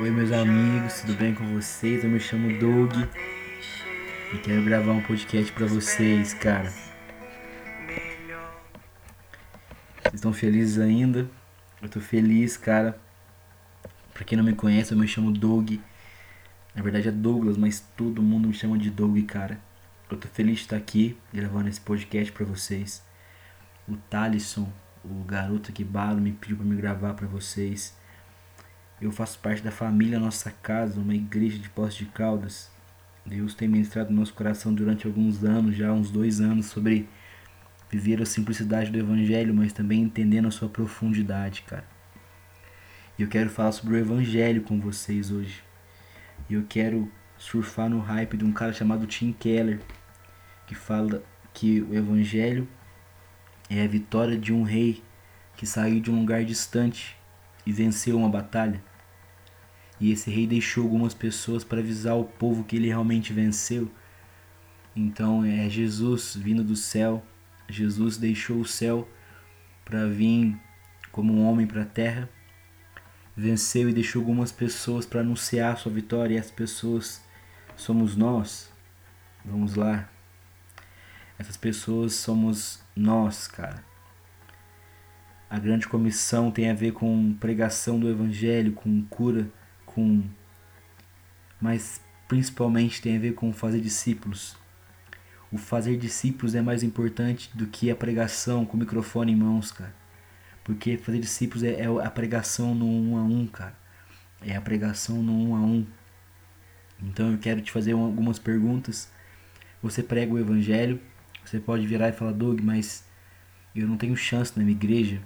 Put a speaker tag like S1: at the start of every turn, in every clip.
S1: Oi meus amigos, tudo bem com vocês? Eu me chamo Doug e quero gravar um podcast para vocês, cara. Vocês estão felizes ainda? Eu tô feliz, cara. Pra quem não me conhece, eu me chamo Doug. Na verdade é Douglas, mas todo mundo me chama de Doug, cara. Eu tô feliz de estar aqui gravando esse podcast para vocês. O Talisson, o garoto que bala, me pediu para me gravar para vocês. Eu faço parte da família Nossa Casa, uma igreja de Poços de Caldas. Deus tem ministrado no nosso coração durante alguns anos, já uns dois anos, sobre viver a simplicidade do Evangelho, mas também entendendo a sua profundidade, cara. E eu quero falar sobre o Evangelho com vocês hoje. E eu quero surfar no hype de um cara chamado Tim Keller, que fala que o Evangelho é a vitória de um rei que saiu de um lugar distante e venceu uma batalha. E esse rei deixou algumas pessoas para avisar o povo que ele realmente venceu. Então é Jesus vindo do céu. Jesus deixou o céu para vir como um homem para a terra. Venceu e deixou algumas pessoas para anunciar sua vitória. E as pessoas somos nós. Vamos lá. Essas pessoas somos nós, cara. A grande comissão tem a ver com pregação do evangelho, com cura, com mas principalmente tem a ver com fazer discípulos. O fazer discípulos é mais importante do que a pregação com o microfone em mãos, cara. Porque fazer discípulos é, é a pregação no um a um, cara. É a pregação no um a um. Então eu quero te fazer algumas perguntas. Você prega o evangelho, você pode virar e falar, Doug, mas eu não tenho chance na minha igreja.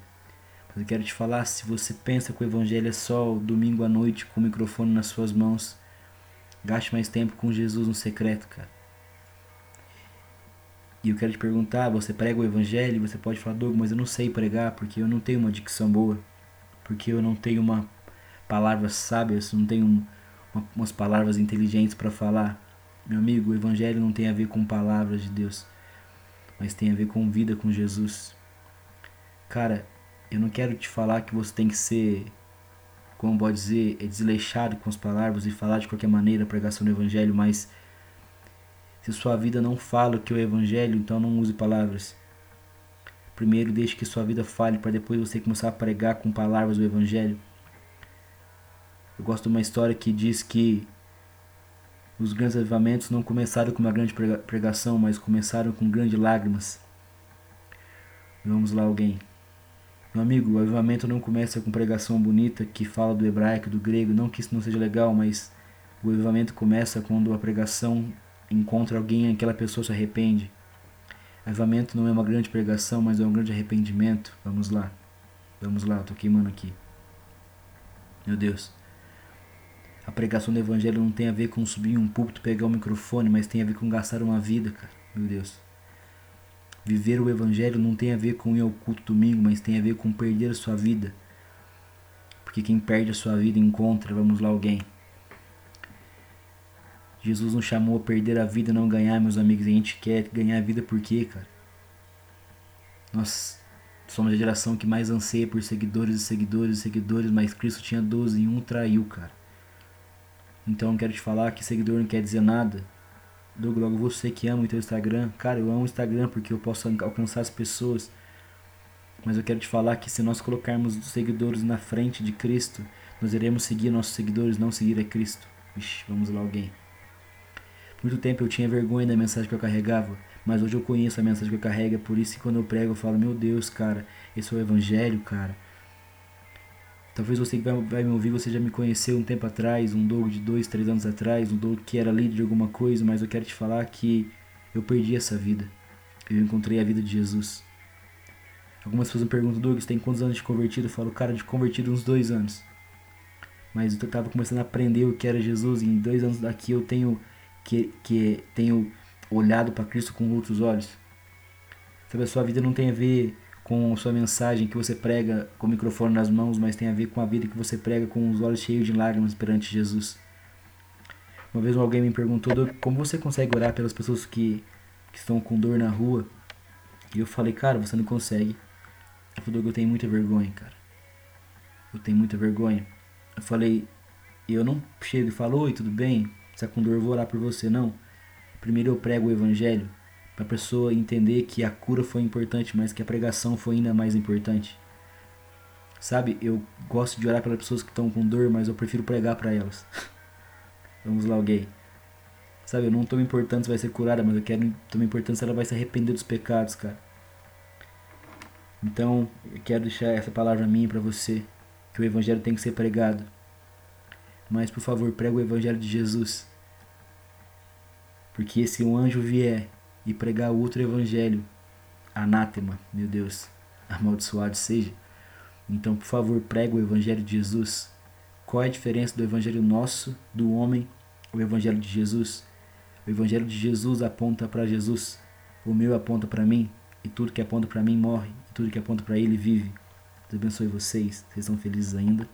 S1: Mas eu quero te falar, se você pensa que o evangelho é só domingo à noite com o microfone nas suas mãos, gaste mais tempo com Jesus no secreto, cara. E eu quero te perguntar, você prega o evangelho? Você pode falar, Doug, mas eu não sei pregar porque eu não tenho uma dicção boa, porque eu não tenho uma palavra sábia, eu não tenho uma, umas palavras inteligentes para falar. Meu amigo, o evangelho não tem a ver com palavras de Deus mas tem a ver com vida com Jesus. Cara, eu não quero te falar que você tem que ser, como pode dizer, é desleixado com as palavras e falar de qualquer maneira a pregação do Evangelho, mas se sua vida não fala o que é o Evangelho, então não use palavras. Primeiro deixe que sua vida fale para depois você começar a pregar com palavras o Evangelho. Eu gosto de uma história que diz que os grandes avivamentos não começaram com uma grande pregação, mas começaram com grandes lágrimas. Vamos lá, alguém. Meu amigo, o avivamento não começa com pregação bonita que fala do hebraico, do grego, não que isso não seja legal, mas o avivamento começa quando a pregação encontra alguém e aquela pessoa se arrepende. Avivamento não é uma grande pregação, mas é um grande arrependimento. Vamos lá. Vamos lá, tô queimando aqui. Meu Deus. A pregação do evangelho não tem a ver com subir um púlpito, pegar o um microfone, mas tem a ver com gastar uma vida, cara. Meu Deus. Viver o evangelho não tem a ver com ir ao culto domingo, mas tem a ver com perder a sua vida. Porque quem perde a sua vida encontra, vamos lá, alguém. Jesus nos chamou a perder a vida, não ganhar, meus amigos. A gente quer ganhar a vida por quê, cara? Nós somos a geração que mais anseia por seguidores e seguidores e seguidores, mas Cristo tinha 12 e um traiu, cara. Então quero te falar que seguidor não quer dizer nada. Doug, logo você que ama o teu Instagram. Cara, eu amo o Instagram porque eu posso alcançar as pessoas. Mas eu quero te falar que se nós colocarmos os seguidores na frente de Cristo, nós iremos seguir nossos seguidores, não seguir a Cristo. Vixe, vamos lá alguém. Muito tempo eu tinha vergonha da mensagem que eu carregava, mas hoje eu conheço a mensagem que eu carrego, é por isso que quando eu prego eu falo, meu Deus, cara, esse é o evangelho, cara. Talvez você que vai, vai, me ouvir, você já me conheceu um tempo atrás, um Doug de dois, três anos atrás, um Doug que era líder de alguma coisa, mas eu quero te falar que eu perdi essa vida. Eu encontrei a vida de Jesus. Algumas pessoas me perguntam, Doug, você tem quantos anos de convertido? Eu falo, cara, de convertido uns dois anos. Mas eu estava começando a aprender o que era Jesus e em dois anos daqui eu tenho que, que tenho olhado para Cristo com outros olhos. Sabe, a sua vida não tem a ver com sua mensagem que você prega com o microfone nas mãos, mas tem a ver com a vida que você prega com os olhos cheios de lágrimas perante Jesus. Uma vez alguém me perguntou como você consegue orar pelas pessoas que, que estão com dor na rua. E eu falei, cara, você não consegue. Eu falei, eu tenho muita vergonha, cara. eu tenho muita vergonha. Eu falei, eu não chego e falo, oi, tudo bem? Se é com dor, eu vou orar por você. Não. Primeiro eu prego o evangelho a pessoa entender que a cura foi importante, mas que a pregação foi ainda mais importante. Sabe, eu gosto de orar pelas pessoas que estão com dor, mas eu prefiro pregar para elas. Vamos lá, alguém. Sabe, eu não tô me importando se vai ser curada, mas eu quero tô me importando se ela vai se arrepender dos pecados, cara. Então, eu quero deixar essa palavra minha para você, que o evangelho tem que ser pregado. Mas, por favor, prega o evangelho de Jesus. Porque se um anjo vier e pregar outro evangelho, anátema, meu Deus, amaldiçoado seja. Então, por favor, prega o evangelho de Jesus. Qual é a diferença do evangelho nosso, do homem, o evangelho de Jesus? O evangelho de Jesus aponta para Jesus. O meu aponta para mim, e tudo que aponta para mim morre, e tudo que aponta para ele vive. Deus abençoe vocês. Vocês são felizes ainda.